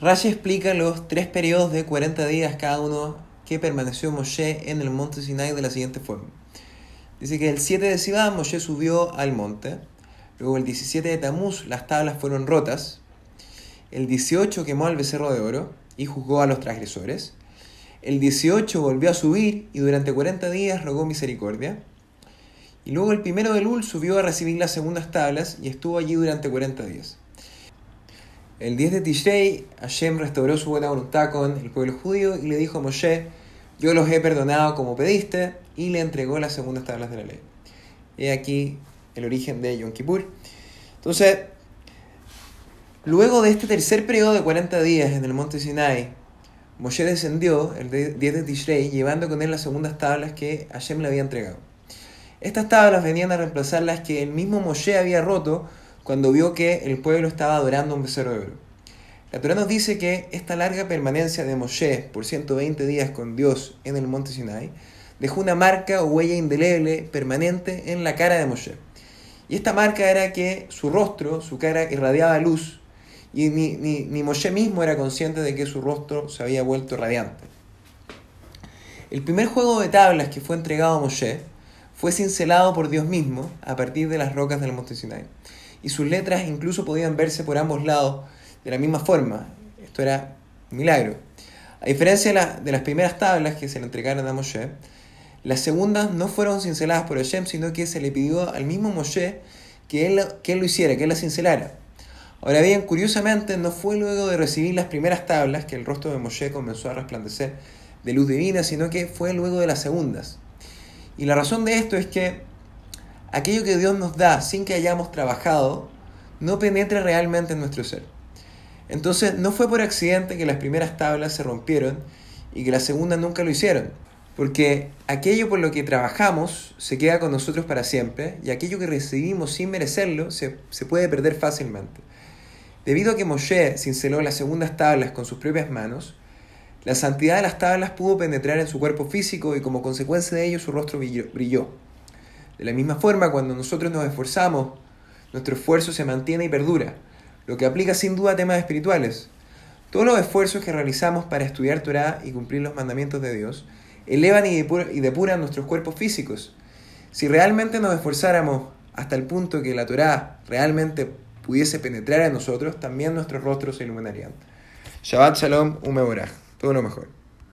Rashi explica los tres periodos de 40 días cada uno que permaneció Moshe en el monte Sinai de la siguiente forma. Dice que el 7 de Sivan Moshe subió al monte, luego el 17 de Tamuz las tablas fueron rotas, el 18 quemó al becerro de oro y juzgó a los transgresores, el 18 volvió a subir y durante 40 días rogó misericordia, y luego el primero de Lul subió a recibir las segundas tablas y estuvo allí durante 40 días. El 10 de Tishrei, Hashem restauró su buena voluntad con el pueblo judío y le dijo a Moshe, yo los he perdonado como pediste, y le entregó las segundas tablas de la ley. Y aquí el origen de Yom Kippur. Entonces, luego de este tercer periodo de 40 días en el monte Sinai, Moshe descendió el 10 de Tishrei llevando con él las segundas tablas que Hashem le había entregado. Estas tablas venían a reemplazar las que el mismo Moshe había roto cuando vio que el pueblo estaba adorando un becerro de oro. La Torah nos dice que esta larga permanencia de Moshe por 120 días con Dios en el monte Sinai dejó una marca o huella indeleble permanente en la cara de Moshe. Y esta marca era que su rostro, su cara irradiaba luz y ni, ni, ni Moshe mismo era consciente de que su rostro se había vuelto radiante. El primer juego de tablas que fue entregado a Moshe fue cincelado por Dios mismo a partir de las rocas del monte Sinai y sus letras incluso podían verse por ambos lados de la misma forma. Esto era un milagro. A diferencia de, las primeras tablas que se le entregaron a Moshe, las segundas no fueron cinceladas por Hashem, sino que se le pidió al mismo Moshe que él, que él lo hiciera, que él las cincelara. Ahora bien, curiosamente, no fue luego de recibir las primeras tablas que el rostro de Moshe comenzó a resplandecer de luz divina, sino que fue luego de las segundas. Y la razón de esto es que aquello que Dios nos da sin que hayamos trabajado no penetra realmente en nuestro ser. Entonces no fue por accidente que las primeras tablas se rompieron y que las segundas nunca lo hicieron, porque aquello por lo que trabajamos se queda con nosotros para siempre y aquello que recibimos sin merecerlo se, se puede perder fácilmente. Debido a que Moshe cinceló las segundas tablas con sus propias manos, la santidad de las tablas pudo penetrar en su cuerpo físico y como consecuencia de ello su rostro brilló. De la misma forma, cuando nosotros nos esforzamos, nuestro esfuerzo se mantiene y perdura, lo que aplica sin duda a temas espirituales. Todos los esfuerzos que realizamos para estudiar Torah y cumplir los mandamientos de Dios elevan y depuran nuestros cuerpos físicos. Si realmente nos esforzáramos hasta el punto que la Torah realmente pudiese penetrar en nosotros, también nuestros rostros se iluminarían. Shabbat Shalom, un Todo lo mejor.